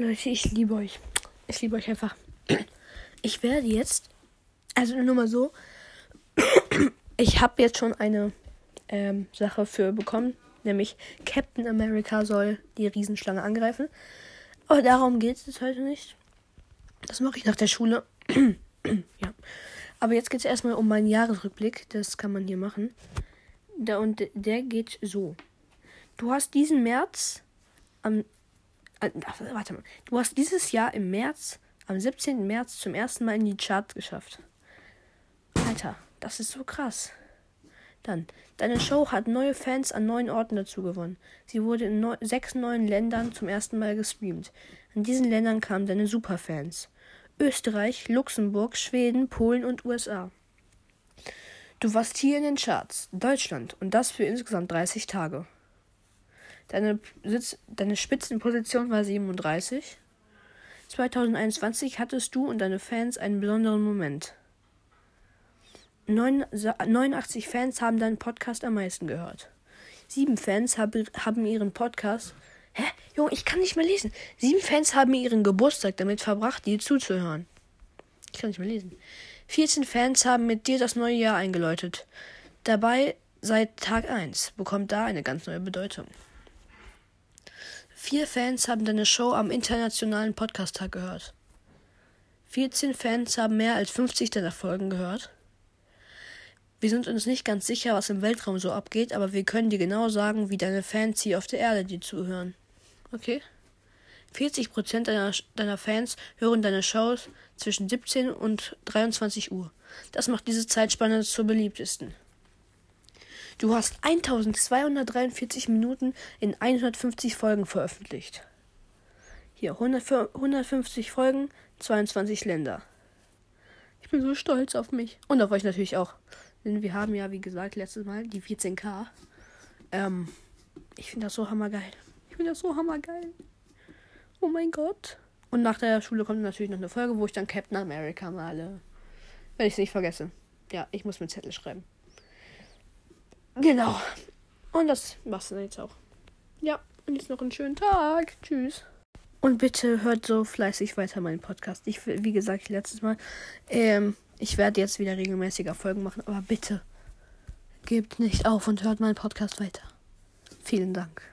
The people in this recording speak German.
Leute, ich liebe euch. Ich liebe euch einfach. Ich werde jetzt, also nur mal so, ich habe jetzt schon eine ähm, Sache für bekommen, nämlich Captain America soll die Riesenschlange angreifen. Aber darum geht es heute nicht. Das mache ich nach der Schule. ja. Aber jetzt geht es erstmal um meinen Jahresrückblick. Das kann man hier machen. Da, und der geht so. Du hast diesen März am. Äh, warte mal. Du hast dieses Jahr im März, am 17. März, zum ersten Mal in die Charts geschafft. Alter, das ist so krass. Dann, deine Show hat neue Fans an neun Orten dazu gewonnen. Sie wurde in neu sechs neuen Ländern zum ersten Mal gestreamt. In diesen Ländern kamen deine Superfans. Österreich, Luxemburg, Schweden, Polen und USA. Du warst hier in den Charts, Deutschland, und das für insgesamt 30 Tage. Deine, Sitz, deine Spitzenposition war 37. 2021 hattest du und deine Fans einen besonderen Moment. 89 Fans haben deinen Podcast am meisten gehört. Sieben Fans hab, haben ihren Podcast. Hä? Junge, ich kann nicht mehr lesen. Sieben Fans haben ihren Geburtstag damit verbracht, dir zuzuhören. Ich kann nicht mehr lesen. 14 Fans haben mit dir das neue Jahr eingeläutet. Dabei seit Tag 1 bekommt da eine ganz neue Bedeutung. Vier Fans haben deine Show am internationalen Podcast-Tag gehört. 14 Fans haben mehr als 50 deiner Folgen gehört. Wir sind uns nicht ganz sicher, was im Weltraum so abgeht, aber wir können dir genau sagen, wie deine Fans hier auf der Erde dir zuhören. Okay? 40% deiner, deiner Fans hören deine Shows zwischen 17 und 23 Uhr. Das macht diese Zeitspanne zur beliebtesten. Du hast 1243 Minuten in 150 Folgen veröffentlicht. Hier 100, 150 Folgen, 22 Länder. Ich bin so stolz auf mich. Und auf euch natürlich auch. Denn wir haben ja, wie gesagt, letztes Mal die 14k. Ähm, ich finde das so hammergeil. Ich finde das so hammergeil. Oh mein Gott. Und nach der Schule kommt natürlich noch eine Folge, wo ich dann Captain America male. Wenn ich es nicht vergesse. Ja, ich muss mir Zettel schreiben. Genau. Und das war's dann jetzt auch. Ja, und jetzt noch einen schönen Tag. Tschüss. Und bitte hört so fleißig weiter meinen Podcast. Ich, wie gesagt, letztes Mal, ähm, ich werde jetzt wieder regelmäßiger Folgen machen, aber bitte gebt nicht auf und hört meinen Podcast weiter. Vielen Dank.